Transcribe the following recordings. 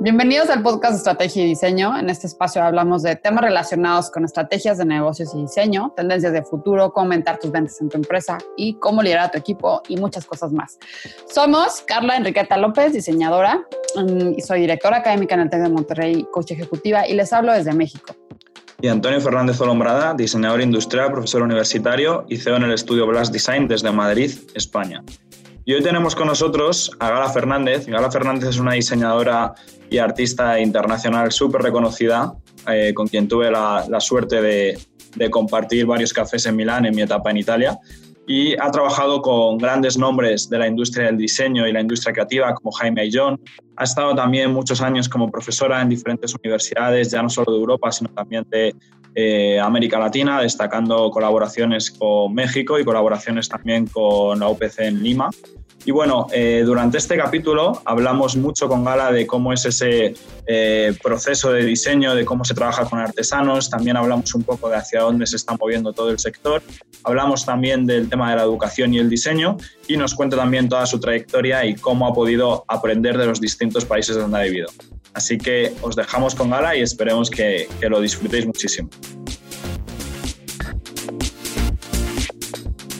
Bienvenidos al podcast Estrategia y Diseño. En este espacio hablamos de temas relacionados con estrategias de negocios y diseño, tendencias de futuro, cómo aumentar tus ventas en tu empresa y cómo liderar a tu equipo y muchas cosas más. Somos Carla Enriqueta López, diseñadora, mm, y soy directora académica en el TEC de Monterrey, coach ejecutiva, y les hablo desde México. Y Antonio Fernández Olombrada, diseñador industrial, profesor universitario y CEO en el estudio Blast Design desde Madrid, España. Y hoy tenemos con nosotros a Gala Fernández. Gala Fernández es una diseñadora y artista internacional súper reconocida, eh, con quien tuve la, suerte de, de, compartir varios cafés en Milán en mi etapa en Italia. Y ha trabajado con grandes nombres de la industria del diseño y la industria creativa, como Jaime Ayllón. Ha estado también muchos años como profesora en diferentes universidades, ya no solo de Europa, sino también de eh, América Latina, destacando colaboraciones con México y colaboraciones también con la UPC en Lima. Y bueno, eh, durante este capítulo hablamos mucho con Gala de cómo es ese eh, proceso de diseño, de cómo se trabaja con artesanos, también hablamos un poco de hacia dónde se está moviendo todo el sector, hablamos también del tema de la educación y el diseño y nos cuenta también toda su trayectoria y cómo ha podido aprender de los distintos países donde ha vivido. Así que os dejamos con Gala y esperemos que, que lo disfrutéis muchísimo.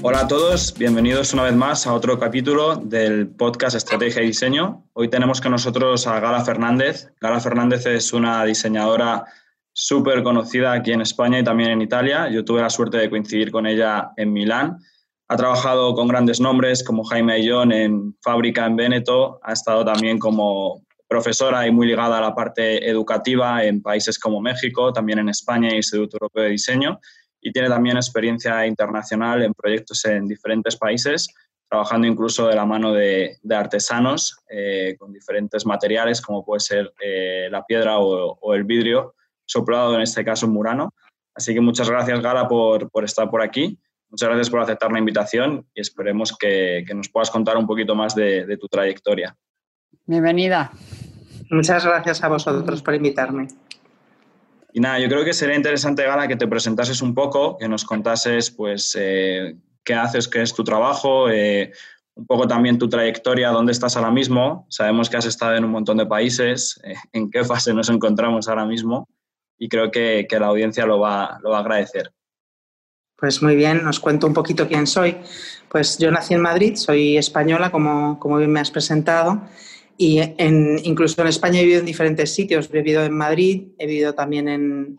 Hola a todos, bienvenidos una vez más a otro capítulo del podcast Estrategia y Diseño. Hoy tenemos con nosotros a Gala Fernández. Gala Fernández es una diseñadora súper conocida aquí en España y también en Italia. Yo tuve la suerte de coincidir con ella en Milán. Ha trabajado con grandes nombres como Jaime Ayllón en Fábrica en Véneto. Ha estado también como profesora y muy ligada a la parte educativa en países como México, también en España Instituto Europeo de Diseño y tiene también experiencia internacional en proyectos en diferentes países, trabajando incluso de la mano de, artesanos eh, con diferentes materiales, como puede ser eh, la piedra o, el vidrio, soplado en este caso en Murano. Así que muchas gracias, Gala, por, por, estar por aquí. Muchas gracias por aceptar la invitación y esperemos que, que nos puedas contar un poquito más de, de tu trayectoria. Bienvenida. Muchas gracias a vosotros por invitarme. Y nada, yo creo que sería interesante, Gala, que te presentases un poco, que nos contases, pues, eh, qué haces, qué es tu trabajo, eh, un poco también tu trayectoria, dónde estás ahora mismo. Sabemos que has estado en un montón de países, eh, en qué fase nos encontramos ahora mismo y creo que, que, la audiencia lo va, lo va a agradecer. Pues muy bien, os cuento un poquito quién soy. Pues yo nací en Madrid, soy española, como, como bien me has presentado, y en, incluso en España he vivido en diferentes sitios. He vivido en Madrid, he vivido también en,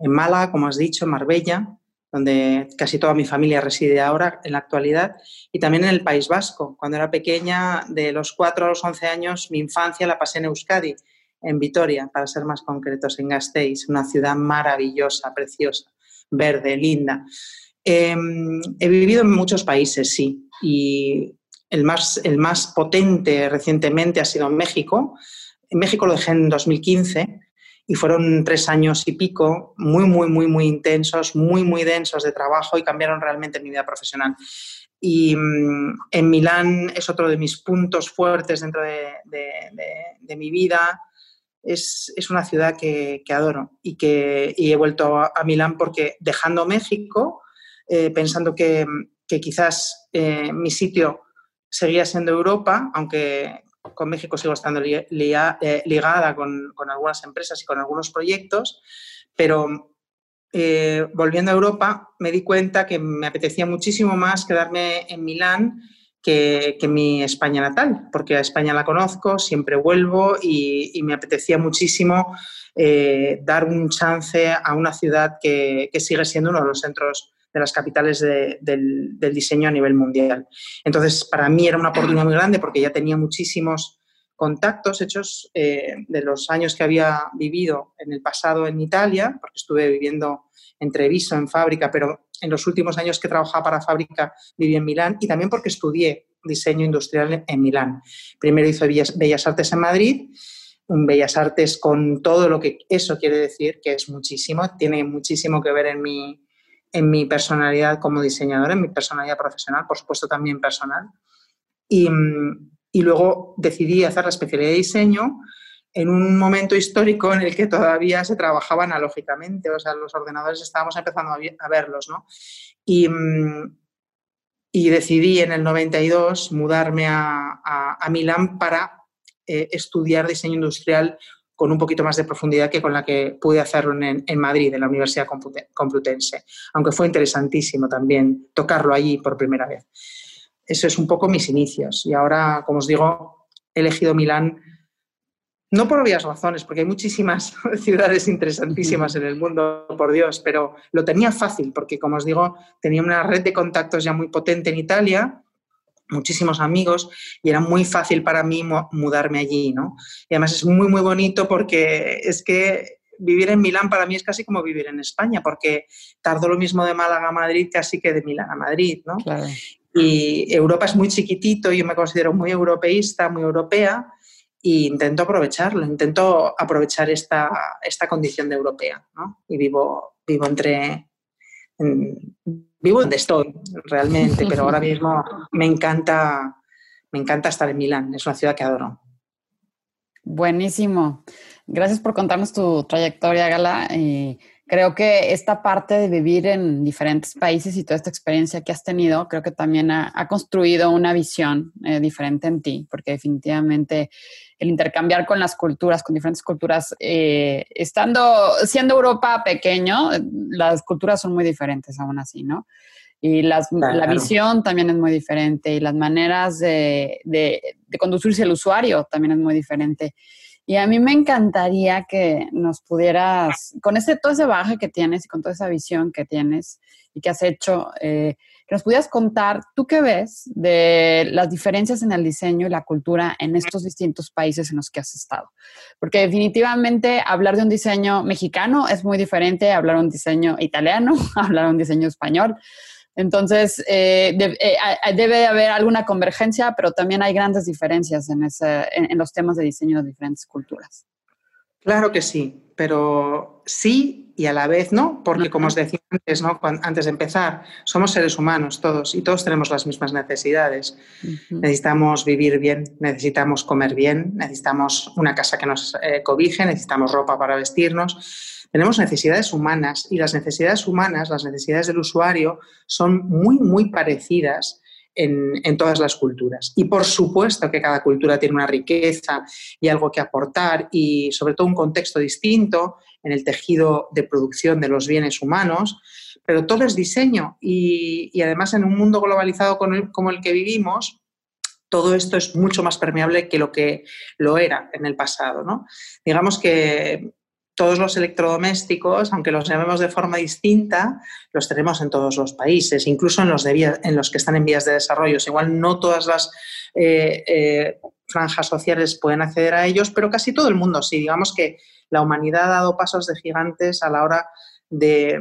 en Málaga, como has dicho, en Marbella, donde casi toda mi familia reside ahora en la actualidad, y también en el País Vasco. Cuando era pequeña, de los 4 a los 11 años, mi infancia la pasé en Euskadi, en Vitoria, para ser más concretos, en Gasteiz, una ciudad maravillosa, preciosa, verde, linda. Em, he vivido en muchos países, sí, y el más, el más potente recientemente ha sido México. En México lo dejé en 2015 y fueron tres años y pico muy, muy, muy, muy intensos, muy, muy densos de trabajo y cambiaron realmente mi vida profesional. Y mm, en Milán es otro de mis puntos fuertes dentro de, de, mi vida. Es, es, una ciudad que, que adoro y que y he vuelto a, Milán porque dejando México, eh, pensando que, que quizás eh, mi sitio seguía siendo Europa, aunque con México sigo estando eh, ligada con, algunas empresas y con algunos proyectos, pero eh, volviendo a Europa me di cuenta que me apetecía muchísimo más quedarme en Milán que, mi España natal, porque a España la conozco, siempre vuelvo y, me apetecía muchísimo eh, dar un chance a una ciudad que sigue siendo uno de los centros de las capitales del, diseño a nivel mundial. Entonces, para mí era una oportunidad muy grande porque ya tenía muchísimos contactos hechos eh, de los años que había vivido en el pasado en Italia, porque estuve viviendo en Treviso, en fábrica, pero en los últimos años que trabajaba para fábrica viví en Milán y también porque estudié diseño industrial en Milán. Primero hice Bellas Artes en Madrid, un Bellas Artes con todo lo que eso quiere decir, que es muchísimo, tiene muchísimo que ver en mi, en mi personalidad como diseñadora, en mi personalidad profesional, por supuesto también personal. Y, y, luego decidí hacer la especialidad de diseño en un momento histórico en el que todavía se trabajaba analógicamente, o sea, los ordenadores estábamos empezando a, verlos, ¿no? Y, y, decidí en el 92 mudarme a, a, Milán para eh, estudiar diseño industrial con un poquito más de profundidad que con la que pude hacerlo en, Madrid, en la Universidad Complutense, aunque fue interesantísimo también tocarlo allí por primera vez. Eso es un poco mis inicios y ahora, como os digo, he elegido Milán no por obvias razones, porque hay muchísimas ciudades interesantísimas en el mundo, por Dios, pero lo tenía fácil, porque como os digo, tenía una red de contactos ya muy potente en Italia, muchísimos amigos, y era muy fácil para mí mudarme allí, ¿no? Y además es muy, muy bonito porque es que vivir en Milán para mí es casi como vivir en España, porque tardo lo mismo de Málaga a Madrid casi que de Milán a Madrid, ¿no? Y Europa es muy chiquitito, yo me considero muy europeísta, muy europea, y intento aprovecharlo, intento aprovechar esta, esta condición de europea, ¿no? Y vivo, vivo entre... vivo donde estoy, realmente, pero ahora mismo me encanta, me encanta estar en Milán, es una ciudad que adoro. Buenísimo. Gracias por contarnos tu trayectoria, Gala. Creo que esta parte de vivir en diferentes países y toda esta experiencia que has tenido, creo que también ha, construido una visión eh, diferente en ti, porque definitivamente el intercambiar con las culturas, con diferentes culturas, eh, estando, siendo Europa pequeño, las culturas son muy diferentes aún así, ¿no? Y la visión también es muy diferente y las maneras de, de, de conducirse el usuario también es muy diferente. Y a mí me encantaría que nos pudieras, con ese, todo ese baje que tienes y con toda esa visión que tienes y que has hecho, eh, que nos pudieras contar, ¿tú qué ves de las diferencias en el diseño y la cultura en estos distintos países en los que has estado? Porque definitivamente hablar de un diseño mexicano es muy diferente a hablar de un diseño italiano, hablar de un diseño español. Entonces, eh, eh, debe haber alguna convergencia, pero también hay grandes diferencias en, en, los temas de diseño de diferentes culturas. Claro que sí, pero sí y a la vez no, porque como os decía antes, ¿no? antes de empezar, somos seres humanos todos y todos tenemos las mismas necesidades. Necesitamos vivir bien, necesitamos comer bien, necesitamos una casa que nos eh, cobije, necesitamos ropa para vestirnos tenemos necesidades humanas y las necesidades humanas, las necesidades del usuario, son muy, muy parecidas en, todas las culturas. Y por supuesto que cada cultura tiene una riqueza y algo que aportar y sobre todo un contexto distinto en el tejido de producción de los bienes humanos, pero todo es diseño y, además en un mundo globalizado como el que vivimos, todo esto es mucho más permeable que lo que lo era en el pasado. ¿no? Digamos que todos los electrodomésticos, aunque los llamemos de forma distinta, los tenemos en todos los países, incluso en los, que están en vías de desarrollo. Igual no todas las eh, eh, franjas sociales pueden acceder a ellos, pero casi todo el mundo sí. Digamos que la humanidad ha dado pasos de gigantes a la hora de,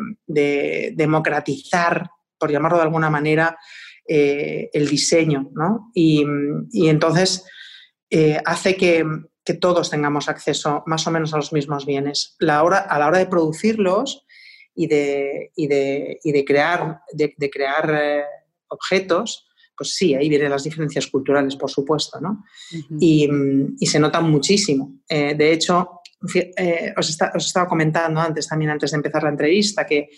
democratizar, por llamarlo de alguna manera, eh, el diseño. Y, entonces hace que, que todos tengamos acceso más o menos a los mismos bienes. La hora, a la hora de producirlos y de, y de, y de crear, de, crear eh, objetos, pues sí, ahí vienen las diferencias culturales, por supuesto, ¿no? y, y, se notan muchísimo. Eh, de hecho, eh, os, os, estaba comentando antes, también antes de empezar la entrevista, que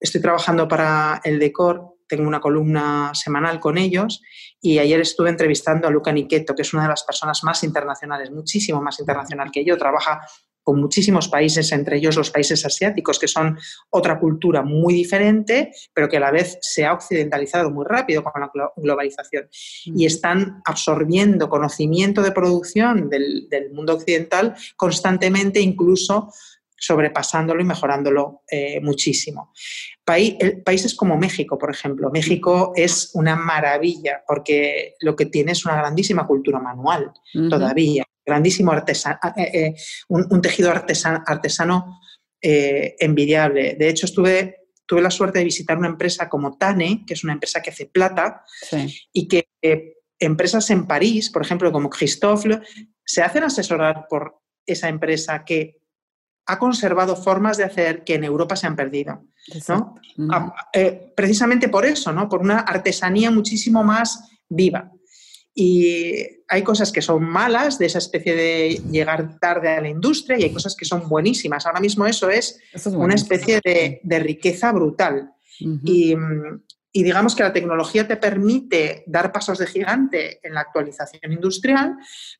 estoy trabajando para el Decor tengo una columna semanal con ellos y ayer estuve entrevistando a Luca Niqueto, que es una de las personas más internacionales, muchísimo más internacional que yo, trabaja con muchísimos países, entre ellos los países asiáticos, que son otra cultura muy diferente, pero que a la vez se ha occidentalizado muy rápido con la globalización. Y están absorbiendo conocimiento de producción del, del mundo occidental constantemente, incluso sobrepasándolo y mejorándolo eh, muchísimo. países como México, por ejemplo. México es una maravilla porque lo que tiene es una grandísima cultura manual todavía, grandísimo artesano, eh, eh, un, tejido artesano, envidiable. De hecho, estuve, tuve la suerte de visitar una empresa como Tane, que es una empresa que hace plata y que empresas en París, por ejemplo, como Christophe, se hacen asesorar por esa empresa que ha conservado formas de hacer que en Europa se han perdido. Eh, precisamente por eso, ¿no? por una artesanía muchísimo más viva. Y hay cosas que son malas de esa especie de llegar tarde a la industria y hay cosas que son buenísimas. Ahora mismo eso es, una especie de, riqueza brutal. y, y, digamos que la tecnología te permite dar pasos de gigante en la actualización industrial,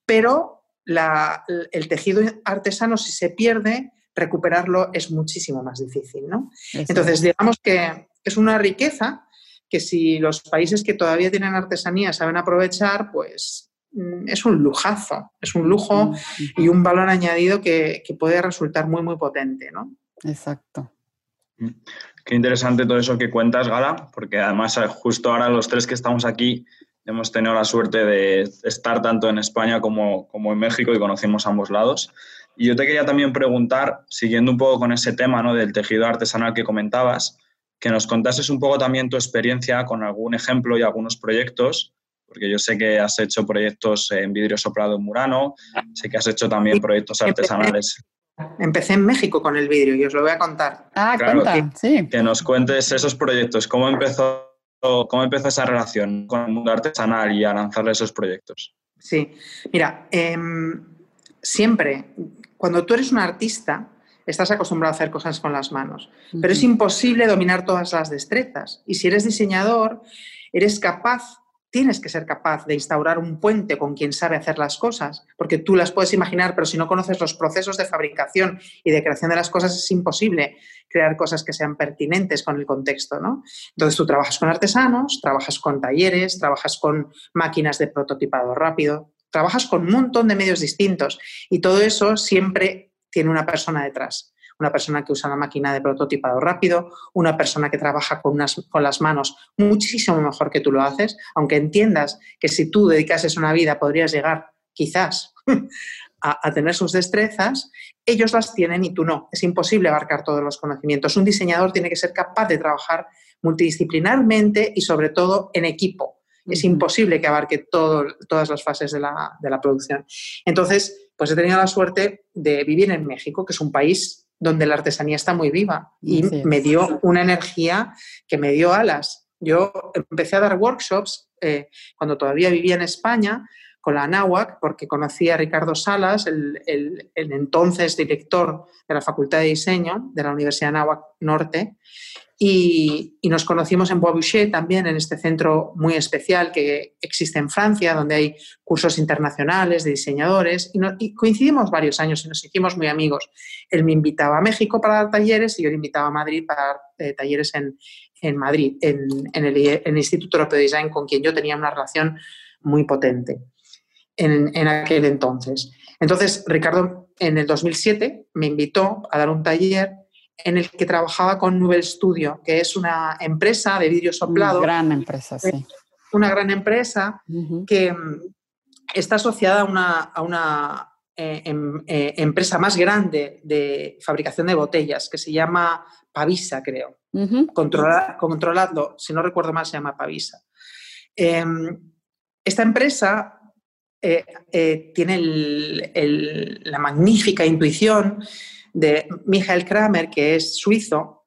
pero el tejido artesano, si se pierde, recuperarlo es muchísimo más difícil. ¿no? Entonces, digamos que es una riqueza que si los países que todavía tienen artesanía saben aprovechar, pues mm, es un lujazo, es un lujo mm, y un valor añadido que, puede resultar muy, muy potente. ¿no? Exacto. Mm. Qué interesante todo eso que cuentas, Gala, porque además eh, justo ahora los tres que estamos aquí hemos tenido la suerte de estar tanto en España como, como en México y conocimos ambos lados. Y yo te quería también preguntar, siguiendo un poco con ese tema ¿no? del tejido artesanal que comentabas, que nos contases un poco también tu experiencia con algún ejemplo y algunos proyectos, porque yo sé que has hecho proyectos en vidrio soplado en Murano, sé que has hecho también proyectos artesanales. Empecé en México con el vidrio y os lo voy a contar. Ah, cuenta, sí. Que nos cuentes esos proyectos, cómo empezó, cómo empezó esa relación con el mundo artesanal y a lanzarle esos proyectos. Sí, mira, em, siempre, cuando tú eres un artista, estás acostumbrado a hacer cosas con las manos, pero es imposible dominar todas las destrezas. Y si eres diseñador, eres capaz tienes que ser capaz de instaurar un puente con quien sabe hacer las cosas, porque tú las puedes imaginar, pero si no conoces los procesos de fabricación y de creación de las cosas, es imposible crear cosas que sean pertinentes con el contexto, ¿no? Entonces tú trabajas con artesanos, trabajas con talleres, trabajas con máquinas de prototipado rápido, trabajas con un montón de medios distintos y todo eso siempre tiene una persona detrás una persona que usa la máquina de prototipado rápido, una persona que trabaja con, unas, con las manos muchísimo mejor que tú lo haces, aunque entiendas que si tú dedicases una vida podrías llegar quizás a, tener sus destrezas, ellos las tienen y tú no. Es imposible abarcar todos los conocimientos. Un diseñador tiene que ser capaz de trabajar multidisciplinarmente y sobre todo en equipo. Es imposible que abarque todas las fases de la, de la, producción. Entonces, pues he tenido la suerte de vivir en México, que es un país donde la artesanía está muy viva y me dio una energía que me dio alas. Yo empecé a dar workshops eh, cuando todavía vivía en España con la ANAWAC, porque conocí a Ricardo Salas, el, el, entonces director de la Facultad de Diseño de la Universidad ANAWAC Norte, y, nos conocimos en Bois también, en este centro muy especial que existe en Francia, donde hay cursos internacionales de diseñadores. Y, coincidimos varios años y nos hicimos muy amigos. Él me invitaba a México para dar talleres y yo le invitaba a Madrid para dar eh, talleres en, Madrid, en, el, Instituto Europeo de Design, con quien yo tenía una relación muy potente en, en aquel entonces. Entonces, Ricardo en el 2007 me invitó a dar un taller en el que trabajaba con Nubel Studio, que es una empresa de vidrio soplado. Una gran empresa, sí. Una gran empresa que mm, está asociada a una, eh, em, eh, empresa más grande de fabricación de botellas, que se llama Pavisa, creo. controladlo, si no recuerdo mal, se llama Pavisa. Em, esta empresa eh, tiene la magnífica intuición de Michael Kramer, que es suizo,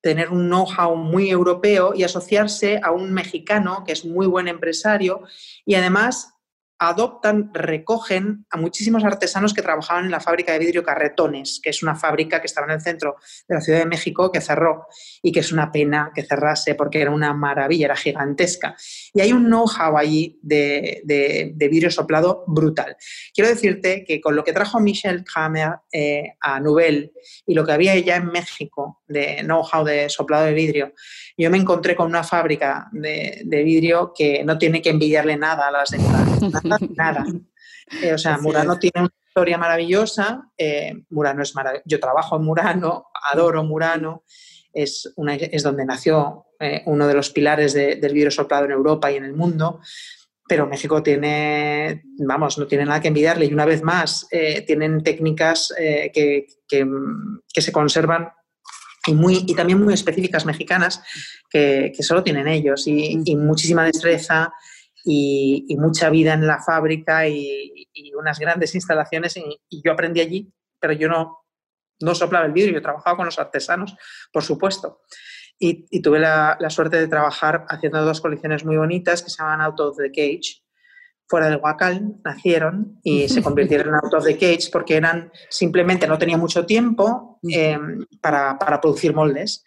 tener un know-how muy europeo y asociarse a un mexicano que es muy buen empresario y además adoptan, recogen a muchísimos artesanos que trabajaban en la fábrica de vidrio Carretones, que es una fábrica que estaba en el centro de la Ciudad de México que cerró y que es una pena que cerrase porque era una maravilla, era gigantesca. Y hay un know-how allí de, de, vidrio soplado brutal. Quiero decirte que con lo que trajo Michel Kramer eh, a Nubel y lo que había ya en México de know-how de soplado de vidrio, yo me encontré con una fábrica de, vidrio que no tiene que envidiarle nada a las de nada. Eh, o sea, Murano tiene una historia maravillosa, eh, Murano es maravilloso, yo trabajo en Murano, adoro Murano, es, una, es donde nació eh, uno de los pilares del vidrio soplado en Europa y en el mundo, pero México tiene, vamos, no tiene nada que envidiarle. Y una vez más tienen técnicas que, que se conservan y, muy, y también muy específicas mexicanas que, que solo tienen ellos. Y, muchísima destreza y, mucha vida en la fábrica y, unas grandes instalaciones y, yo aprendí allí, pero yo no, no soplaba el vidrio, yo trabajaba con los artesanos, por supuesto. Y, tuve la, la, suerte de trabajar haciendo dos colecciones muy bonitas que se llaman Out of the Cage, fuera del Huacal, nacieron y se convirtieron en out of the cage porque eran simplemente no tenía mucho tiempo em, para, para, producir moldes,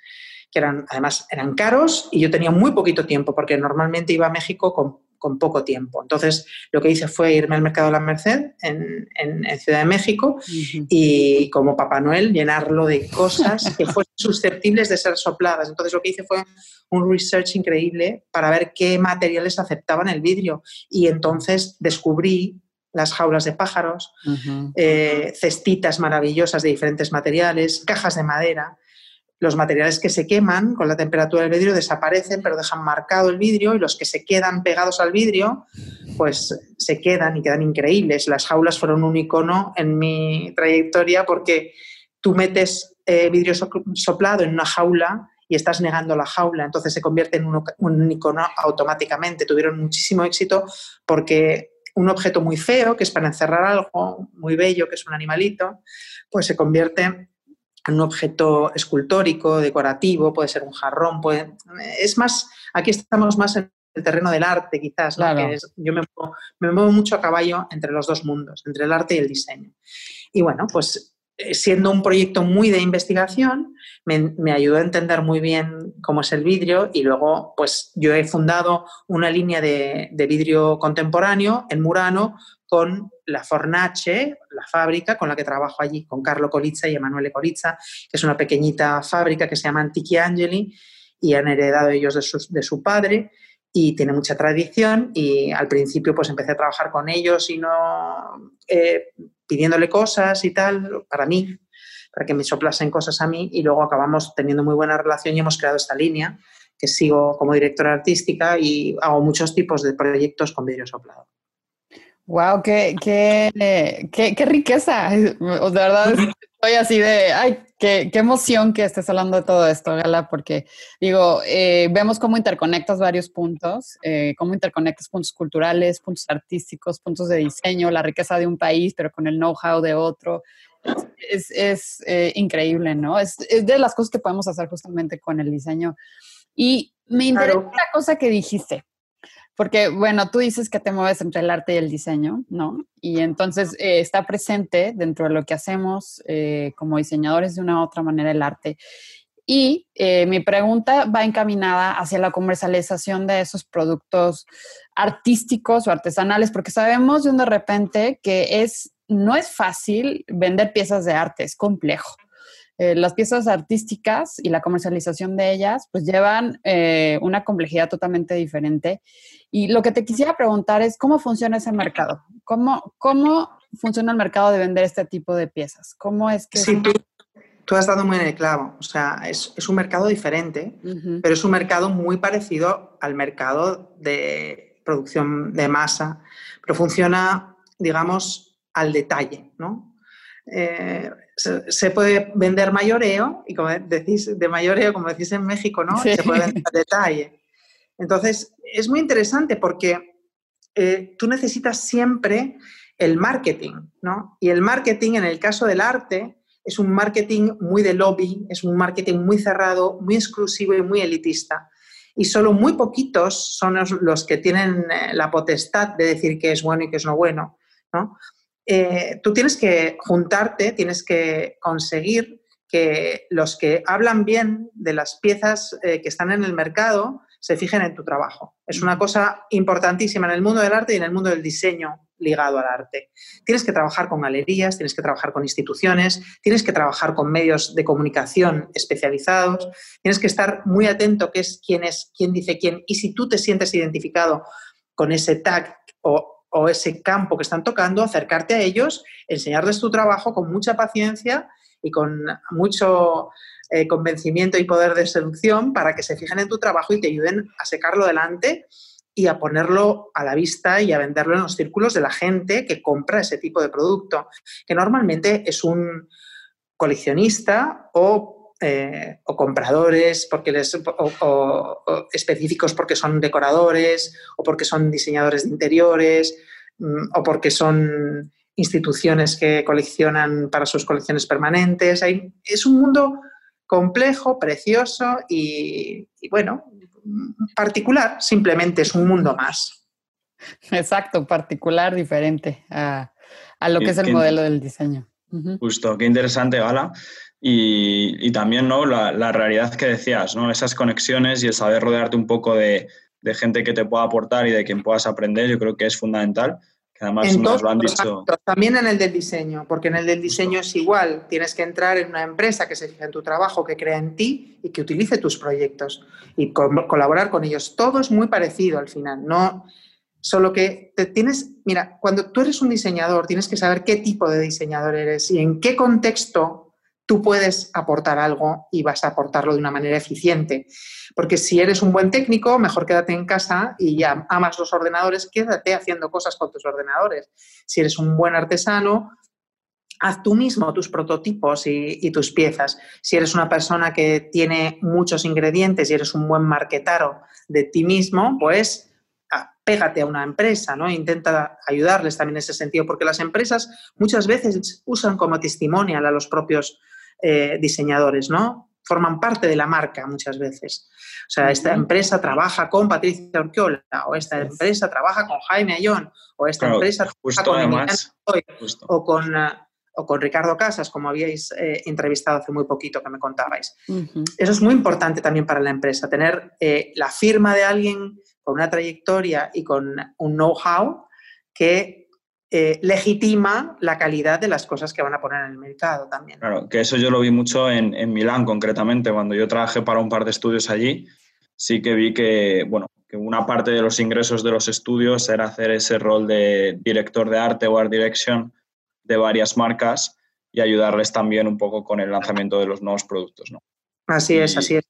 que eran además eran caros y yo tenía muy poquito tiempo porque normalmente iba a México con, con poco tiempo. Entonces, lo que hice fue irme al mercado de la Merced en, en, Ciudad de México y como Papá Noel llenarlo de cosas que fuesen susceptibles de ser sopladas. Entonces, lo que hice fue un research increíble para ver qué materiales aceptaban el vidrio y entonces descubrí las jaulas de pájaros, eh, cestitas maravillosas de diferentes materiales, cajas de madera. Los materiales que se queman con la temperatura del vidrio desaparecen, pero dejan marcado el vidrio y los que se quedan pegados al vidrio, pues se quedan y quedan increíbles. Las jaulas fueron un icono en mi trayectoria porque tú metes eh, vidrio soplado en una jaula y estás negando la jaula, entonces se convierte en un, un icono automáticamente. Tuvieron muchísimo éxito porque un objeto muy feo, que es para encerrar algo, muy bello, que es un animalito, pues se convierte un objeto escultórico, decorativo, puede ser un jarrón, puede, es más, aquí estamos más en el terreno del arte quizás, yo me me muevo mucho a caballo entre los dos mundos, entre el arte y el diseño. Y bueno, pues eh, siendo un proyecto muy de investigación, me, ayudó a entender muy bien cómo es el vidrio y luego pues yo he fundado una línea de, vidrio contemporáneo en Murano con la Fornace, la fábrica con la que trabajo allí, con Carlo Colizza y Emanuele Colizza, que es una pequeñita fábrica que se llama Antichi Angeli y han heredado ellos de su, padre y tiene mucha tradición y al principio pues empecé a trabajar con ellos y no eh, pidiéndole cosas y tal para mí, para que me soplasen cosas a mí y luego acabamos teniendo muy buena relación y hemos creado esta línea que sigo como directora artística y hago muchos tipos de proyectos con vidrio soplado. ¡Wow! ¡Qué, qué, qué, qué riqueza! De verdad, estoy así de, ay, qué, qué, emoción que estés hablando de todo esto, Gala, porque digo, eh, vemos cómo interconectas varios puntos, eh, cómo interconectas puntos culturales, puntos artísticos, puntos de diseño, la riqueza de un país, pero con el know-how de otro. Es, es eh, increíble, ¿no? Es, es, de las cosas que podemos hacer justamente con el diseño. Y me interesa la cosa que dijiste, porque, bueno, tú dices que te mueves entre el arte y el diseño, ¿no? Y entonces eh, está presente dentro de lo que hacemos eh, como diseñadores de una u otra manera el arte. Y eh, mi pregunta va encaminada hacia la comercialización de esos productos artísticos o artesanales, porque sabemos de un de repente que es, no es fácil vender piezas de arte, es complejo. Eh, las piezas artísticas y la comercialización de ellas pues llevan eh, una complejidad totalmente diferente. Y lo que te quisiera preguntar es cómo funciona ese mercado, cómo, cómo funciona el mercado de vender este tipo de piezas, cómo es que... Sí, tú, has dado muy en el clavo, o sea, es, es un mercado diferente, pero es un mercado muy parecido al mercado de producción de masa, pero funciona, digamos, al detalle, ¿no? Eh, se, puede vender mayoreo, y como decís, de mayoreo, como decís en México, ¿no? Se puede vender a detalle. Entonces, es muy interesante porque eh, tú necesitas siempre el marketing, ¿no? Y el marketing, en el caso del arte, es un marketing muy de lobby, es un marketing muy cerrado, muy exclusivo y muy elitista. Y solo muy poquitos son los, que tienen eh, la potestad de decir qué es bueno y qué es no bueno, ¿no? Eh, tú tienes que juntarte, tienes que conseguir que los que hablan bien de las piezas eh, que están en el mercado se fijen en tu trabajo. Es una cosa importantísima en el mundo del arte y en el mundo del diseño ligado al arte. Tienes que trabajar con galerías, tienes que trabajar con instituciones, tienes que trabajar con medios de comunicación especializados, tienes que estar muy atento qué es quién es, quién dice quién y si tú te sientes identificado con ese tag o o ese campo que están tocando, acercarte a ellos, enseñarles tu trabajo con mucha paciencia y con mucho eh, convencimiento y poder de seducción para que se fijen en tu trabajo y te ayuden a secarlo delante y a ponerlo a la vista y a venderlo en los círculos de la gente que compra ese tipo de producto, que normalmente es un coleccionista o eh, o compradores porque les, o, específicos porque son decoradores o porque son diseñadores de interiores mm, o porque son instituciones que coleccionan para sus colecciones permanentes. es un mundo complejo, precioso y, bueno, particular, simplemente es un mundo más. Exacto, particular, diferente a, lo que es el modelo del diseño. Justo, qué interesante, Gala. Y, también ¿no? La, realidad que decías, ¿no? esas conexiones y el saber rodearte un poco de, de gente que te pueda aportar y de quien puedas aprender, yo creo que es fundamental. Que además nos lo han dicho. También en el del diseño, porque en el del diseño es igual. Tienes que entrar en una empresa que se fije en tu trabajo, que crea en ti y que utilice tus proyectos y colaborar con ellos. Todo es muy parecido al final. No, Solo que te tienes, mira, cuando tú eres un diseñador, tienes que saber qué tipo de diseñador eres y en qué contexto tú puedes aportar algo y vas a aportarlo de una manera eficiente. Porque si eres un buen técnico, mejor quédate en casa y ya amas los ordenadores, quédate haciendo cosas con tus ordenadores. Si eres un buen artesano, haz tú mismo tus prototipos y, tus piezas. Si eres una persona que tiene muchos ingredientes y eres un buen marquetaro de ti mismo, pues pégate a una empresa, ¿no? Intenta ayudarles también en ese sentido, porque las empresas muchas veces usan como testimonial a los propios eh, diseñadores, ¿no? Forman parte de la marca muchas veces. O sea, esta empresa trabaja con Patricia Orquiola, o esta empresa trabaja con Jaime Ayón, o esta empresa trabaja con además, o con eh, o con Ricardo Casas, como habíais eh, entrevistado hace muy poquito que me contabais. Eso es muy importante también para la empresa, tener la firma de alguien con una trayectoria y con un know-how que eh, legitima la calidad de las cosas que van a poner en el mercado también. Claro, que eso yo lo vi mucho en, en Milán concretamente, cuando yo trabajé para un par de estudios allí, sí que vi que, bueno, que una parte de los ingresos de los estudios era hacer ese rol de director de arte o art direction de varias marcas y ayudarles también un poco con el lanzamiento de los nuevos productos, ¿no? Así es, así es.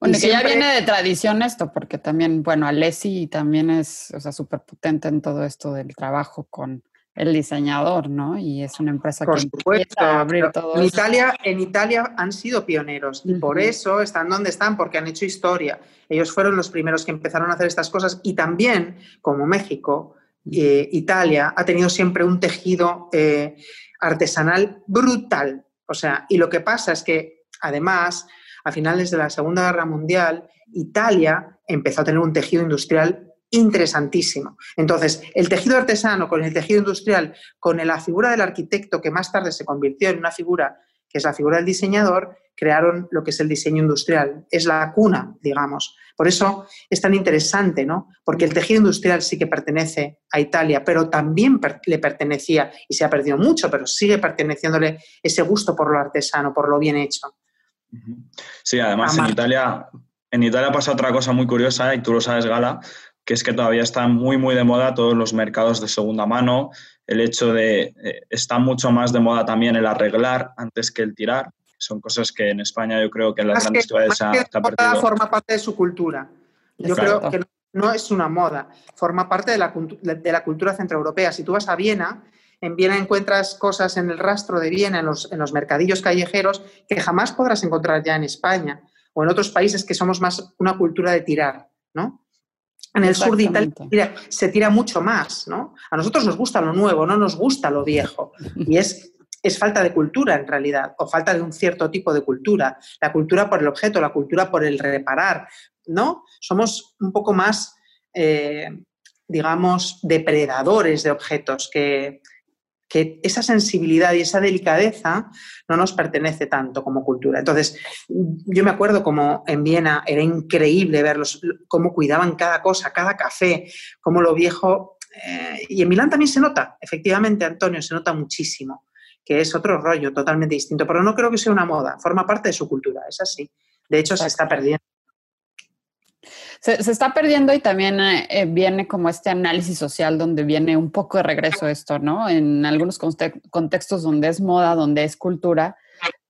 Bueno, que ya viene de tradición esto, porque también, bueno, Alessi también es, o sea, súper potente en todo esto del trabajo con el diseñador, ¿no? Y es una empresa por que supuesto, a abrir todo en Italia, en Italia han sido pioneros y por eso están donde están, porque han hecho historia. Ellos fueron los primeros que empezaron a hacer estas cosas y también, como México, eh, Italia ha tenido siempre un tejido eh, artesanal brutal. O sea, y lo que pasa es que, además, a finales de la Segunda Guerra Mundial, Italia empezó a tener un tejido industrial interesantísimo. Entonces, el tejido artesano con el tejido industrial, con la figura del arquitecto que más tarde se convirtió en una figura que es la figura del diseñador, crearon lo que es el diseño industrial. Es la cuna, digamos. Por eso es tan interesante, ¿no? Porque el tejido industrial sí que pertenece a Italia, pero también le pertenecía, y se ha perdido mucho, pero sigue perteneciéndole ese gusto por lo artesano, por lo bien hecho. Sí, además en Italia, en Italia pasa otra cosa muy curiosa, y tú lo sabes, Gala, que es que todavía están muy, muy de moda todos los mercados de segunda mano, el hecho de, eh, está mucho más de moda también el arreglar antes que el tirar. Son cosas que en España yo creo que en las grandes ciudades ha, perdido. forma parte de su cultura. Yo creo que no es una moda, forma parte de la, de la cultura centroeuropea. Si tú vas a Viena, en Viena encuentras cosas en el rastro de Viena, en los, en los mercadillos callejeros, que jamás podrás encontrar ya en España o en otros países que somos más una cultura de tirar, ¿no? En el sur de Italia se tira mucho más, ¿no? A nosotros nos gusta lo nuevo, no nos gusta lo viejo. Y es, es falta de cultura en realidad, o falta de un cierto tipo de cultura. La cultura por el objeto, la cultura por el reparar, ¿no? Somos un poco más, eh, digamos, depredadores de objetos que, que esa sensibilidad y esa delicadeza no nos pertenece tanto como cultura. Entonces, yo me acuerdo como en Viena era increíble verlos, cómo cuidaban cada cosa, cada café, cómo lo viejo... Eh, y en Milán también se nota, efectivamente, Antonio, se nota muchísimo, que es otro rollo totalmente distinto, pero no creo que sea una moda, forma parte de su cultura, es así. De hecho, se está perdiendo se, está perdiendo y también eh, eh, viene como este análisis social donde viene un poco de regreso esto, ¿no? En algunos contextos donde es moda, donde es cultura,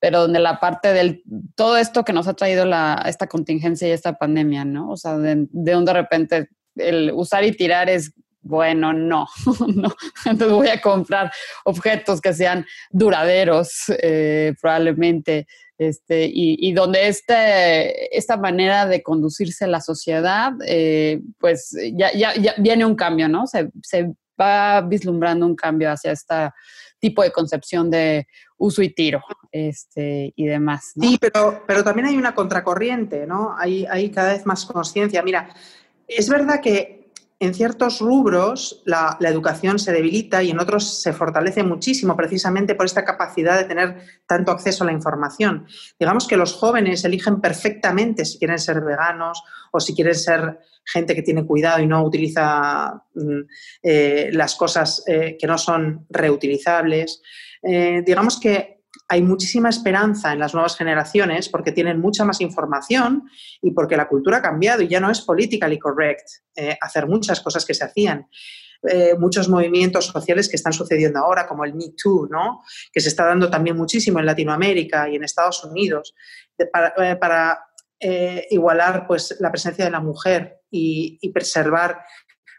pero donde la parte del todo esto que nos ha traído la, esta contingencia y esta pandemia, ¿no? O sea, de, donde de repente el usar y tirar es bueno, no, no. Entonces voy a comprar objetos que sean duraderos, eh, probablemente, este, y, donde este, esta manera de conducirse la sociedad, eh, pues ya, ya, viene un cambio, ¿no? Se, va vislumbrando un cambio hacia este tipo de concepción de uso y tiro este, y demás. Sí, pero, pero también hay una contracorriente, ¿no? Hay, hay cada vez más conciencia. Mira, es verdad que en ciertos rubros la, educación se debilita y en otros se fortalece muchísimo precisamente por esta capacidad de tener tanto acceso a la información. Digamos que los jóvenes eligen perfectamente si quieren ser veganos o si quieren ser gente que tiene cuidado y no utiliza mm, eh, las cosas eh, que no son reutilizables. Eh, digamos que hay muchísima esperanza en las nuevas generaciones porque tienen mucha más información y porque la cultura ha cambiado y ya no es politically correct eh, hacer muchas cosas que se hacían. Eh, muchos movimientos sociales que están sucediendo ahora, como el Me Too, ¿no? que se está dando también muchísimo en Latinoamérica y en Estados Unidos, para, eh, igualar pues, la presencia de la mujer y, preservar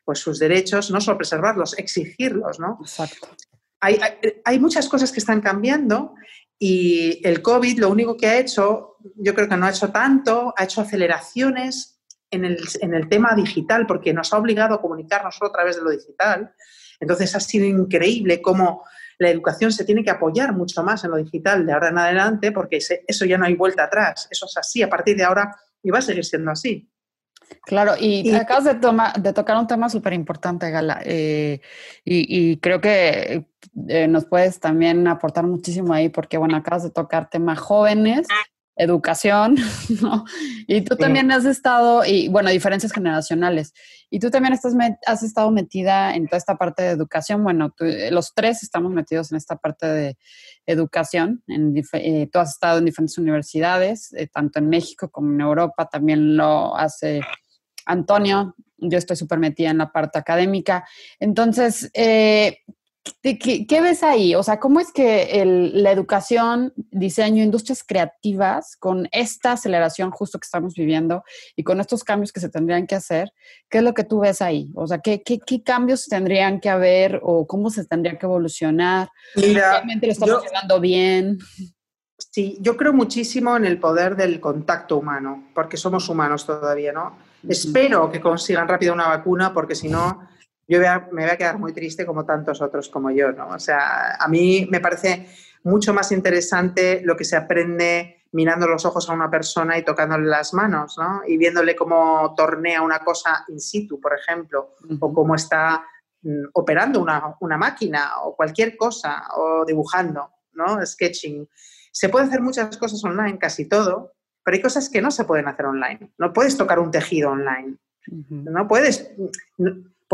pues, sus derechos, no solo preservarlos, exigirlos. ¿no? Exacto hay, muchas cosas que están cambiando y el COVID lo único que ha hecho, yo creo que no ha hecho tanto, ha hecho aceleraciones en el, tema digital porque nos ha obligado a comunicarnos solo a través de lo digital. Entonces ha sido increíble cómo la educación se tiene que apoyar mucho más en lo digital de ahora en adelante porque eso ya no hay vuelta atrás. Eso es así a partir de ahora y va a seguir siendo así. Claro, y, acabas de, de, tocar un tema súper importante, Gala, eh, y, creo que eh, nos puedes también aportar muchísimo ahí, porque bueno, acabas de tocar temas jóvenes, educación, ¿no? Y tú también has estado, y bueno, diferencias generacionales, y tú también estás has estado metida en toda esta parte de educación, bueno, eh, los tres estamos metidos en esta parte de educación, en, tú has estado en diferentes universidades, tanto en México como en Europa, también lo hace Antonio, yo estoy súper metida en la parte académica. Entonces, eh, ¿qué, ves ahí? O sea, ¿cómo es que la educación, diseño, industrias creativas, con esta aceleración justo que estamos viviendo y con estos cambios que se tendrían que hacer, qué es lo que tú ves ahí? O sea, ¿qué, qué, cambios tendrían que haber o cómo se tendría que evolucionar? ¿Realmente lo estamos llevando bien? Sí, yo creo muchísimo en el poder del contacto humano, porque somos humanos todavía, ¿no? Espero que consigan rápido una vacuna porque si no, yo me voy a quedar muy triste como tantos otros como yo, ¿no? O sea, a mí me parece mucho más interesante lo que se aprende mirando los ojos a una persona y tocándole las manos, ¿no? Y viéndole cómo tornea una cosa in situ, por ejemplo, o cómo está mm, operando una, una, máquina o cualquier cosa, o dibujando, ¿no? Sketching. Se puede hacer muchas cosas online, casi todo, pero hay cosas que no se pueden hacer online. No puedes tocar un tejido online. No puedes,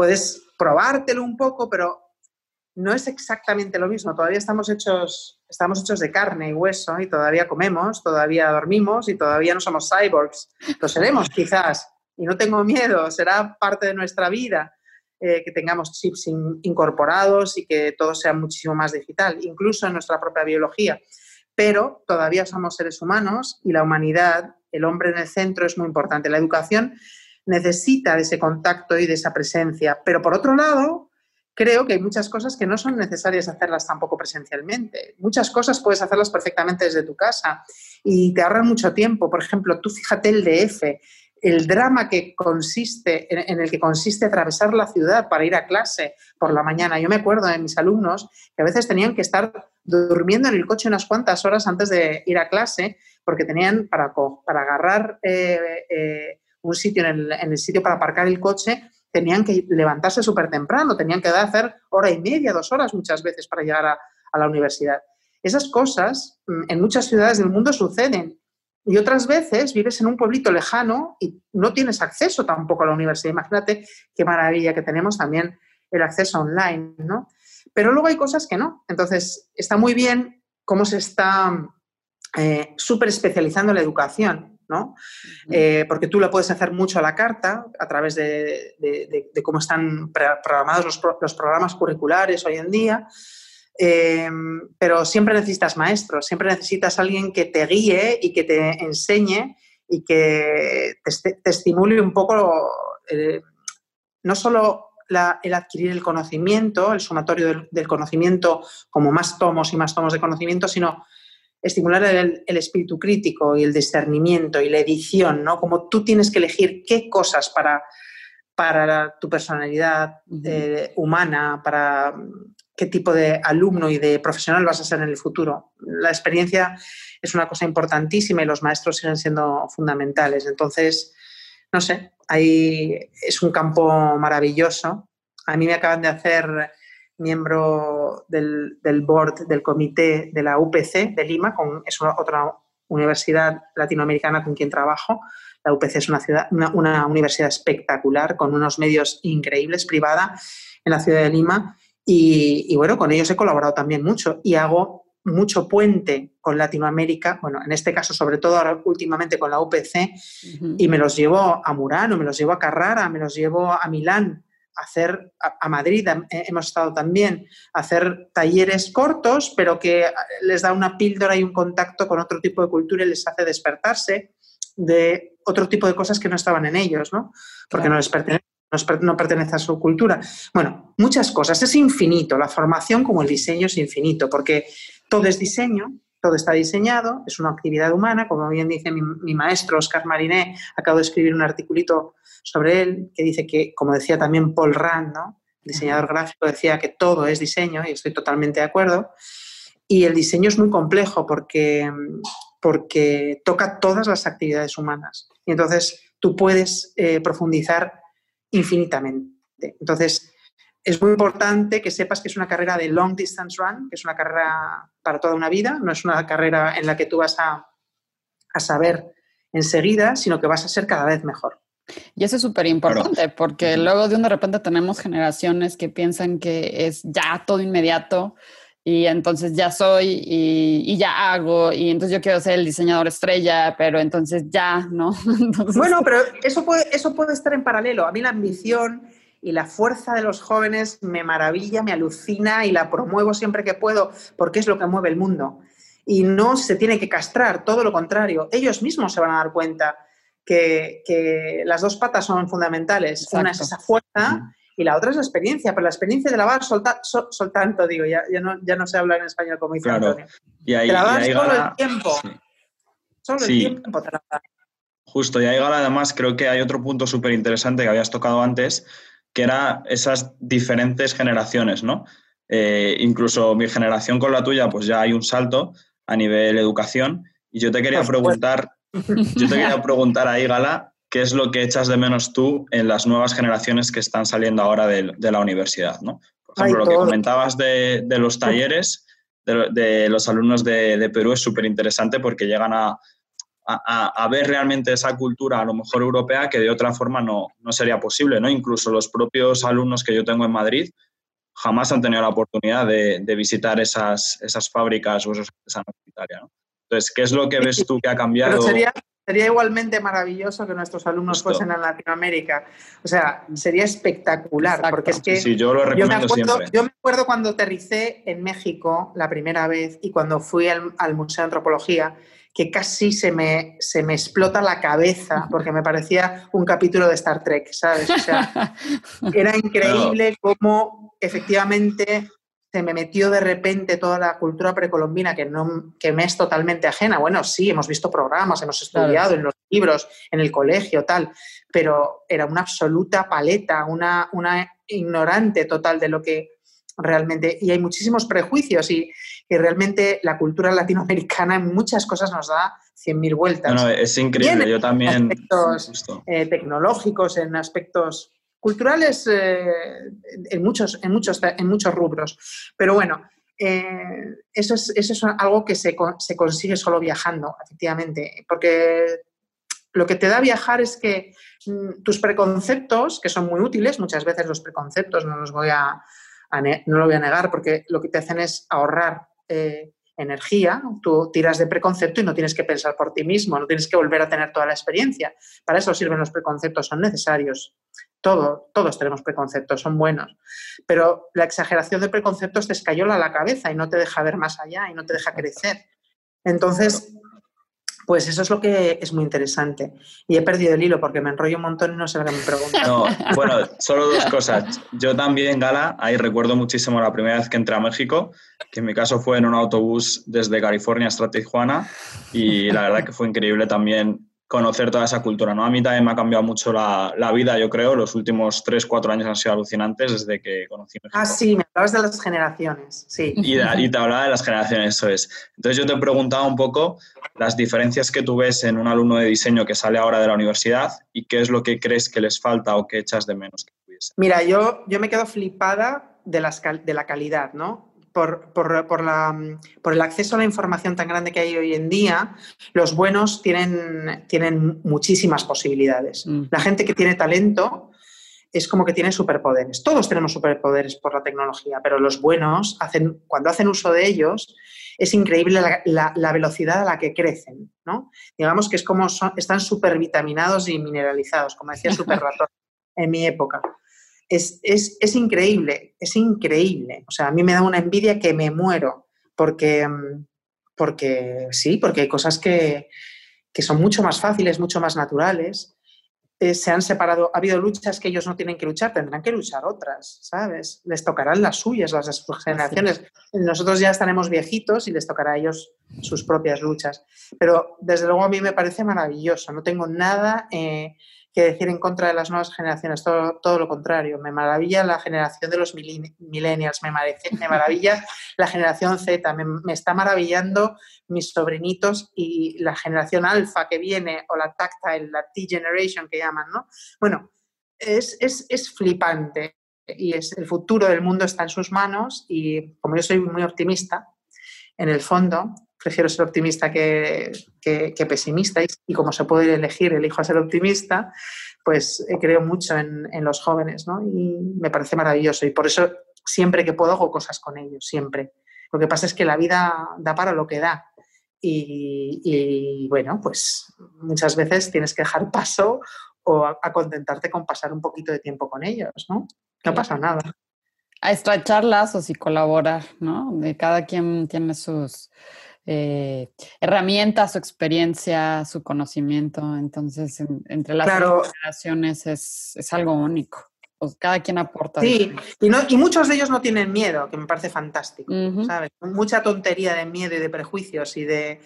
puedes probártelo un poco, pero no es exactamente lo mismo. Todavía estamos hechos, estamos hechos de carne y hueso y todavía comemos, todavía dormimos y todavía no somos cyborgs. Lo seremos quizás y no tengo miedo, será parte de nuestra vida eh, que tengamos chips incorporados y que todo sea muchísimo más digital, incluso en nuestra propia biología pero todavía somos seres humanos y la humanidad, el hombre en el centro es muy importante. La educación necesita de ese contacto y de esa presencia, pero por otro lado, creo que hay muchas cosas que no son necesarias hacerlas tampoco presencialmente. Muchas cosas puedes hacerlas perfectamente desde tu casa y te ahorran mucho tiempo. Por ejemplo, tú fíjate el DF, el drama que consiste, en, el que consiste atravesar la ciudad para ir a clase por la mañana. Yo me acuerdo de mis alumnos que a veces tenían que estar durmiendo en el coche unas cuantas horas antes de ir a clase porque tenían para, para agarrar eh, eh, un sitio en el, sitio para aparcar el coche, tenían que levantarse súper temprano, tenían que hacer hora y media, dos horas muchas veces para llegar a la universidad. Esas cosas mm, en muchas ciudades del mundo suceden y otras veces vives en un pueblito lejano y no tienes acceso tampoco a la universidad. Imagínate qué maravilla que tenemos también el acceso online, ¿no? Pero luego hay cosas que no. Entonces, está muy bien cómo se está eh, súper especializando la educación, ¿no? Eh, porque tú lo puedes hacer mucho a la carta a través de, cómo están programados los, los programas curriculares hoy en día. Em, pero siempre necesitas maestros, siempre necesitas alguien que te guíe y que te enseñe y que te, estimule un poco, eh, no solo el adquirir el conocimiento, el sumatorio del, conocimiento como más tomos y más tomos de conocimiento, sino estimular el, espíritu crítico y el discernimiento y la edición, ¿no? Como tú tienes que elegir qué cosas para, para tu personalidad eh, humana, para qué tipo de alumno y de profesional vas a ser en el futuro. La experiencia es una cosa importantísima y los maestros siguen siendo fundamentales. Entonces, no sé, ahí es un campo maravilloso. A mí me acaban de hacer miembro del, board del comité de la UPC de Lima, con, es otra universidad latinoamericana con quien trabajo. La UPC es una, ciudad, una, universidad espectacular, con unos medios increíbles, privada, en la ciudad de Lima. Y, y, bueno, con ellos he colaborado también mucho y hago mucho puente con Latinoamérica, bueno, en este caso sobre todo ahora últimamente con la UPC, y me los llevo a Murano, me los llevo a Carrara, me los llevo a Milán, hacer, a, Madrid eh, hemos estado también, hacer talleres cortos, pero que les da una píldora y un contacto con otro tipo de cultura y les hace despertarse de otro tipo de cosas que no estaban en ellos, ¿no? Porque no les pertenece no pertenece a su cultura. Bueno, muchas cosas. Es infinito. La formación como el diseño es infinito, porque todo es diseño, todo está diseñado, es una actividad humana, como bien dice mi, maestro Oscar Mariné, acabo de escribir un articulito sobre él que dice que, como decía también Paul Rand, ¿no? diseñador gráfico, decía que todo es diseño y estoy totalmente de acuerdo. Y el diseño es muy complejo porque, porque toca todas las actividades humanas. Y entonces tú puedes eh, profundizar infinitamente. Entonces, es muy importante que sepas que es una carrera de long distance run, que es una carrera para toda una vida, no es una carrera en la que tú vas a, saber enseguida, sino que vas a ser cada vez mejor. Y eso es súper importante porque luego de un de repente tenemos generaciones que piensan que es ya todo inmediato y entonces ya soy y, ya hago y entonces yo quiero ser el diseñador estrella, pero entonces ya, ¿no? Bueno, pero eso puede, eso puede estar en paralelo. A mí la ambición y la fuerza de los jóvenes me maravilla, me alucina y la promuevo siempre que puedo porque es lo que mueve el mundo. Y no se tiene que castrar, todo lo contrario. Ellos mismos se van a dar cuenta que, las dos patas son fundamentales. Una es esa fuerza y la otra es la experiencia, pero la experiencia de lavar soltando, digo, ya, ya, no, ya no sé hablar en español como dice Antonio. Y ahí, lavar solo el tiempo. Solo el tiempo te Justo, y ahí además creo que hay otro punto súper interesante que habías tocado antes, que era esas diferentes generaciones, ¿no? Eh, incluso mi generación con la tuya, pues ya hay un salto a nivel educación. Y yo te quería preguntar, yo te quería preguntar ahí, Gala, ¿qué es lo que echas de menos tú en las nuevas generaciones que están saliendo ahora de, la universidad, ¿no? Por ejemplo, lo que comentabas de, los talleres de, los alumnos de Perú es súper interesante porque llegan a, a, ver realmente esa cultura, a lo mejor europea, que de otra forma no, no, sería posible, ¿no? Incluso los propios alumnos que yo tengo en Madrid jamás han tenido la oportunidad de, visitar esas, esas fábricas o esos hospitales, ¿no? Entonces, ¿qué es lo que ves tú que ha cambiado? sería, sería igualmente maravilloso que nuestros alumnos fuesen a Latinoamérica. O sea, sería espectacular, porque es que... Sí, yo lo recomiendo siempre. Yo me acuerdo cuando aterricé en México la primera vez y cuando fui al, al Museo de Antropología que casi se me, se me explota la cabeza porque me parecía un capítulo de Star Trek, ¿sabes? O sea, era increíble cómo efectivamente se me metió de repente toda la cultura precolombina que, no, que me es totalmente ajena. Bueno, sí, hemos visto programas, hemos estudiado en los libros, en el colegio, tal, pero era una absoluta paleta, una, una ignorante total de lo que realmente, y hay muchísimos prejuicios y, realmente la cultura latinoamericana en muchas cosas nos da 100.000 vueltas. No, es increíble, yo también. En aspectos eh, tecnológicos, en aspectos culturales, eh, en, muchos, en, muchos, en muchos rubros. Pero bueno, eh, eso, es, eso es algo que se, se consigue solo viajando, efectivamente, porque lo que te da viajar es que mm, tus preconceptos, que son muy útiles, muchas veces los preconceptos no los voy a, no lo voy a negar porque lo que te hacen es ahorrar eh, energía, tú tiras de preconcepto y no tienes que pensar por ti mismo, no tienes que volver a tener toda la experiencia. Para eso sirven los preconceptos, son necesarios. Todo, todos tenemos preconceptos, son buenos. Pero la exageración de preconceptos te escayola la cabeza y no te deja ver más allá y no te deja crecer. Entonces, pues eso es lo que es muy interesante. Y he perdido el hilo porque me enrollo un montón y no sé lo que me preguntan. No, bueno, solo dos cosas. Yo también, Gala, ahí recuerdo muchísimo la primera vez que entré a México, que en mi caso fue en un autobús desde California hasta Tijuana y la verdad que fue increíble también conocer toda esa cultura, ¿no? A mí también me ha cambiado mucho la, vida, yo creo. Los últimos tres, cuatro años han sido alucinantes desde que conocí México. Ah, sí, me hablabas de las generaciones, sí. Y, te hablaba de las generaciones, eso es. Entonces yo te preguntaba un poco las diferencias que tú ves en un alumno de diseño que sale ahora de la universidad y qué es lo que crees que les falta o que echas de menos que Mira, yo, yo me quedo flipada de, las, de la calidad, ¿no? Por, por, la, por, el acceso a la información tan grande que hay hoy en día, los buenos tienen, tienen muchísimas posibilidades. Mm. La gente que tiene talento es como que tiene superpoderes. Todos tenemos superpoderes por la tecnología, pero los buenos, hacen, cuando hacen uso de ellos, es increíble la, la, velocidad a la que crecen. ¿no? Digamos que es como son, están supervitaminados y mineralizados, como decía Super Ratón en mi época es, increíble, es increíble. O sea, a mí me da una envidia que me muero, porque, mm, porque sí, porque hay cosas que, son mucho más fáciles, mucho más naturales. Eh, se han separado, ha habido luchas que ellos no tienen que luchar, tendrán que luchar otras, ¿sabes? Les tocarán las suyas, las de sus generaciones. Nosotros ya estaremos viejitos y les tocará a ellos sus propias luchas. Pero desde luego a mí me parece maravilloso, no tengo nada... Eh, que decir en contra de las nuevas generaciones, todo, todo lo contrario. Me maravilla la generación de los millennials, me, me maravilla la generación Z, me, está maravillando mis sobrinitos y la generación alfa que viene, o la tactile, la T-Generation que llaman, ¿no? Bueno, es, es, es flipante y es, el futuro del mundo está en sus manos y como yo soy muy optimista, en el fondo, prefiero ser optimista que, pesimista y, como se puede elegir, elijo a ser optimista, pues eh, creo mucho en, los jóvenes ¿no? y me parece maravilloso y por eso siempre que puedo hago cosas con ellos, siempre. Lo que pasa es que la vida da para lo que da y, bueno, pues muchas veces tienes que dejar paso o a, contentarte con pasar un poquito de tiempo con ellos, ¿no? No pasa nada. A estrechar lazos y colaborar, ¿no? De cada quien tiene sus, eh, herramientas, su experiencia, su conocimiento. Entonces, entre las generaciones es, algo único. Pues cada quien aporta. Sí, y, no, y muchos de ellos no tienen miedo, que me parece fantástico, ¿sabes? Mucha tontería de miedo y de prejuicios y de...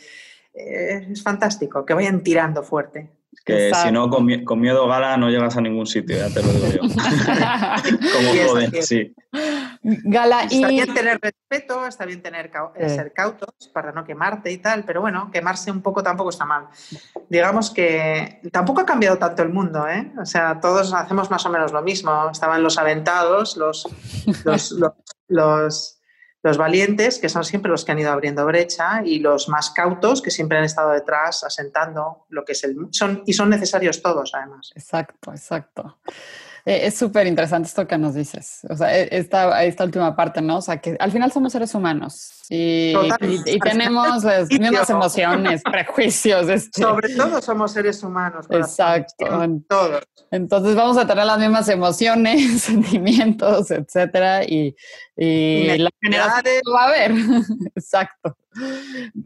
Eh, es fantástico, que vayan tirando fuerte. Que si no, con, miedo gala no llegas a ningún sitio, ya te lo digo yo. Como joven, sí. Gala, está bien tener respeto, está bien tener eh, ser cautos para no quemarte y tal, pero bueno, quemarse un poco tampoco está mal. Digamos que tampoco ha cambiado tanto el mundo, ¿eh? O sea, todos hacemos más o menos lo mismo. Estaban los aventados, los, los los valientes, que son siempre los que han ido abriendo brecha, y los más cautos, que siempre han estado detrás, asentando lo que es el... Son, y son necesarios todos, además. Exacto, exacto. Eh, es súper interesante esto que nos dices. O sea, e, esta, esta última parte, ¿no? O sea, que al final somos seres humanos y, y, tenemos las mismas emociones, prejuicios. Este. Sobre todo somos seres humanos. Exacto. Todos. Entonces vamos a tener las mismas emociones, sentimientos, etcétera, y, y la generación va a ver. Exacto.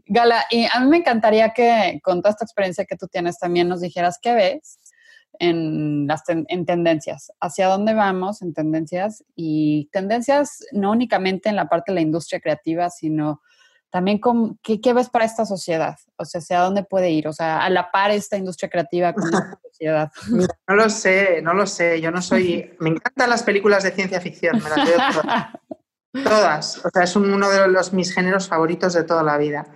Gala, y a mí me encantaría que con toda esta experiencia que tú tienes también nos dijeras qué ves en, las en tendencias, hacia dónde vamos en tendencias y tendencias no únicamente en la parte de la industria creativa, sino también con, ¿qué, ¿qué, ves para esta sociedad? O sea, ¿hacia dónde puede ir? O sea, a la par esta industria creativa con la sociedad. No lo sé, no lo sé. Yo no soy... Me encantan las películas de ciencia ficción, me las veo todas. todas. O sea, es uno de los, mis géneros favoritos de toda la vida.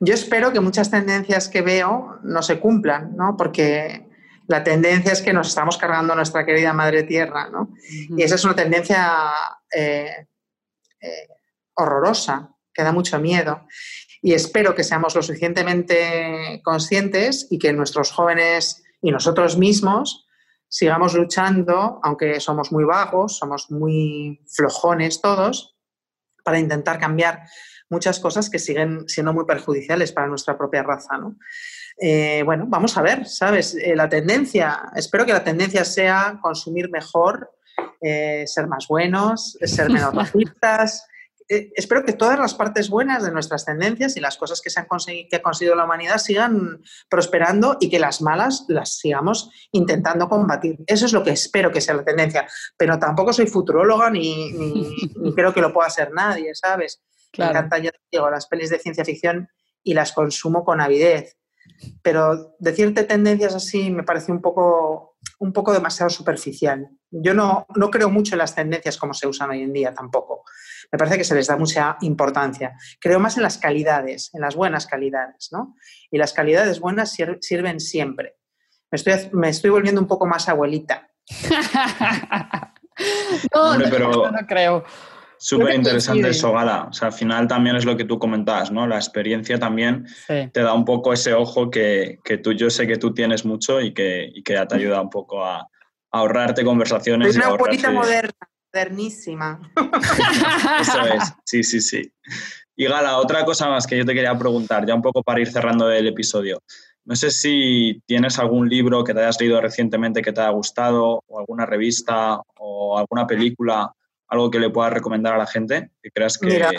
Yo espero que muchas tendencias que veo no se cumplan, ¿no? Porque la tendencia es que nos estamos cargando nuestra querida madre tierra, ¿no? Y esa es una tendencia eh, eh, horrorosa, que da mucho miedo. Y espero que seamos lo suficientemente conscientes y que nuestros jóvenes y nosotros mismos sigamos luchando, aunque somos muy vagos, somos muy flojones todos, para intentar cambiar muchas cosas que siguen siendo muy perjudiciales para nuestra propia raza. ¿no? Eh, bueno, vamos a ver, ¿sabes? Eh, la tendencia, espero que la tendencia sea consumir mejor, eh, ser más buenos, ser menos racistas. espero que todas las partes buenas de nuestras tendencias y las cosas que, se han que ha conseguido la humanidad sigan prosperando y que las malas las sigamos intentando combatir. Eso es lo que espero que sea la tendencia. Pero tampoco soy futuróloga ni, ni, creo que lo pueda ser nadie, ¿sabes? Me encantan, yo digo, las pelis de ciencia ficción y las consumo con avidez pero decirte tendencias así me parece un poco, un poco demasiado superficial. Yo no, no creo mucho en las tendencias como se usan hoy en día tampoco. Me parece que se les da mucha importancia. Creo más en las calidades, en las buenas calidades, ¿no? Y las calidades buenas sirven siempre. Me estoy, me estoy volviendo un poco más abuelita. no, no, no creo. Súper interesante eso, Gala. O sea, al final también es lo que tú comentabas, ¿no? La experiencia también te da un poco ese ojo que, que, tú, yo sé que tú tienes mucho y que, y que te ayuda un poco a, ahorrarte conversaciones. Es una abuelita moderna, modernísima. eso es, sí, sí, sí. Y Gala, otra cosa más que yo te quería preguntar, ya un poco para ir cerrando el episodio. No sé si tienes algún libro que te hayas leído recientemente que te haya gustado, o alguna revista, o alguna película algo que le puedas recomendar a la gente que creas que... Mira,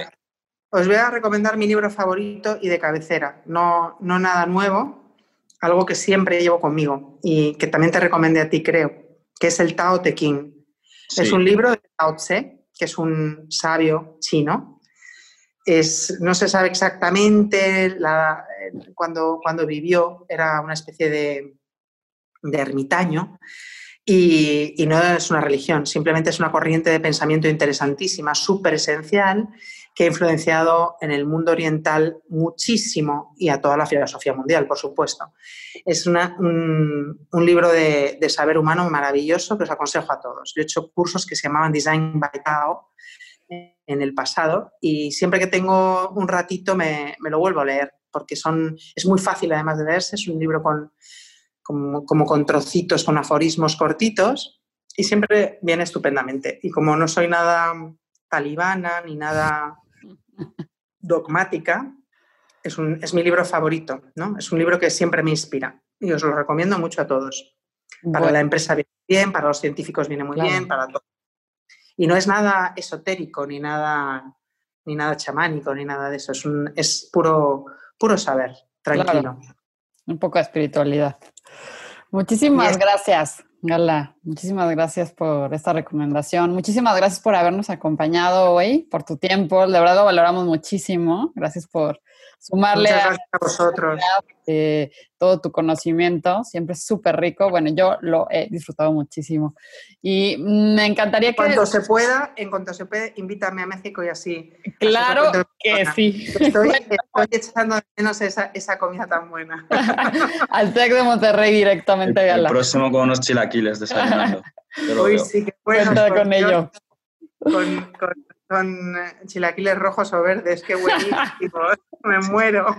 os voy a recomendar mi libro favorito y de cabecera, no, no nada nuevo, algo que siempre llevo conmigo y que también te recomendé a ti, creo, que es el Tao Te Ching. Es un libro de Tao Tse, que es un sabio chino. Es, no se sabe exactamente la, cuando, cuando vivió, era una especie de, de ermitaño y, no es una religión, simplemente es una corriente de pensamiento interesantísima, súper esencial, que ha influenciado en el mundo oriental muchísimo y a toda la filosofía mundial, por supuesto. Es un, libro de, saber humano maravilloso que os aconsejo a todos. Yo he hecho cursos que se llamaban Design by Tao en el pasado y siempre que tengo un ratito me, me lo vuelvo a leer porque son, es muy fácil además de leerse, es un libro con como, con trocitos, con aforismos cortitos, y siempre viene estupendamente. Y como no soy nada talibana ni nada dogmática, es, un, es mi libro favorito, ¿no? Es un libro que siempre me inspira y os lo recomiendo mucho a todos. Para la empresa viene bien, para los científicos viene muy bien, para todos. Y no es nada esotérico, ni nada, ni nada chamánico, ni nada de eso. Es, un, es puro, puro saber, tranquilo. Un poco de espiritualidad. Muchísimas gracias, Gala. Muchísimas gracias por esta recomendación. Muchísimas gracias por habernos acompañado hoy, por tu tiempo. De verdad lo valoramos muchísimo. Gracias por sumarle a, vosotros. Eh, todo tu conocimiento, siempre es súper rico. Bueno, yo lo he disfrutado muchísimo. Y me encantaría que... Cuando se pueda, en cuanto se puede, invítame a México y así. Claro que sí. Estoy, echando de menos esa, esa, comida tan buena. Al TEC de Monterrey directamente, Gala. El próximo con unos chilaquiles desayunando. Uy, sí, que bueno. con ello. Con, con, con chilaquiles rojos o verdes, qué buenísimo, me muero.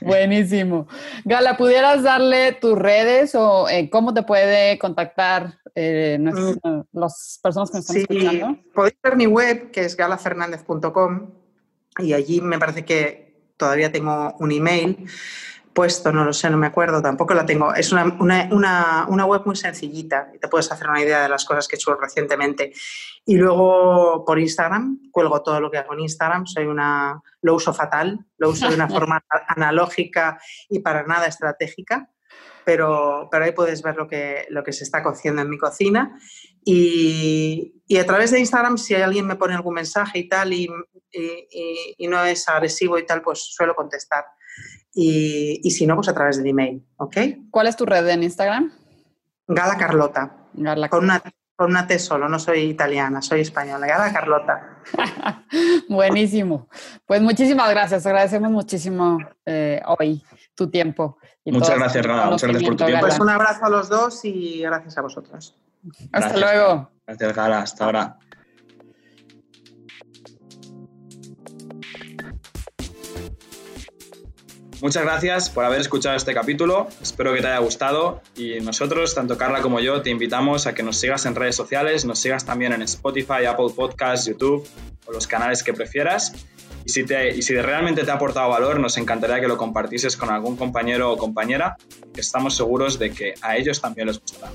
Buenísimo. Gala, ¿pudieras darle tus redes o eh, cómo te puede contactar eh, mm. las personas que nos están sí, Podéis ver mi web, que es galafernandez.com, y allí me parece que todavía tengo un email puesto, no lo sé, no me acuerdo, tampoco la tengo. Es una, una, una, web muy sencillita y te puedes hacer una idea de las cosas que he hecho recientemente. Y luego por Instagram, cuelgo todo lo que hago en Instagram, soy una, lo uso fatal, lo uso de una forma analógica y para nada estratégica, pero, pero ahí puedes ver lo que, lo que se está cociendo en mi cocina. Y, y, a través de Instagram, si alguien me pone algún mensaje y tal, y, y, y no es agresivo y tal, pues suelo contestar y, si no, pues a través del email, ¿ok? ¿Cuál es tu red en Instagram? Gala Carlota. Con una, con una T solo, no soy italiana, soy española. Gala Carlota. Buenísimo. Pues muchísimas gracias, agradecemos muchísimo eh, hoy tu tiempo. muchas gracias, Gala, muchas gracias por tu tiempo. Pues un abrazo a los dos y gracias a vosotros. Hasta luego. Gracias, Gala, hasta ahora. Muchas gracias por haber escuchado este capítulo, espero que te haya gustado y nosotros, tanto Carla como yo, te invitamos a que nos sigas en redes sociales, nos sigas también en Spotify, Apple Podcasts, YouTube o los canales que prefieras. Y si, te, realmente te ha aportado valor, nos encantaría que lo compartieses con algún compañero o compañera, que estamos seguros de que a ellos también les gustará.